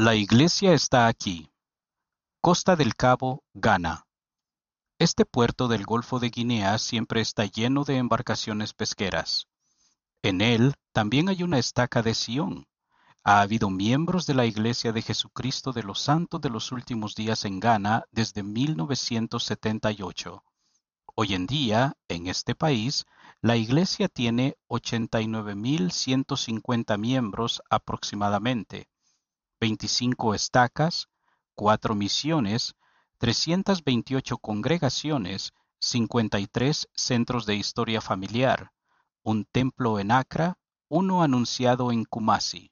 La iglesia está aquí. Costa del Cabo, Ghana. Este puerto del Golfo de Guinea siempre está lleno de embarcaciones pesqueras. En él también hay una estaca de Sión. Ha habido miembros de la Iglesia de Jesucristo de los Santos de los Últimos Días en Ghana desde 1978. Hoy en día, en este país, la Iglesia tiene 89.150 miembros aproximadamente, 25 estacas, 4 misiones, 328 congregaciones, 53 centros de historia familiar, un templo en Accra, uno anunciado en Kumasi.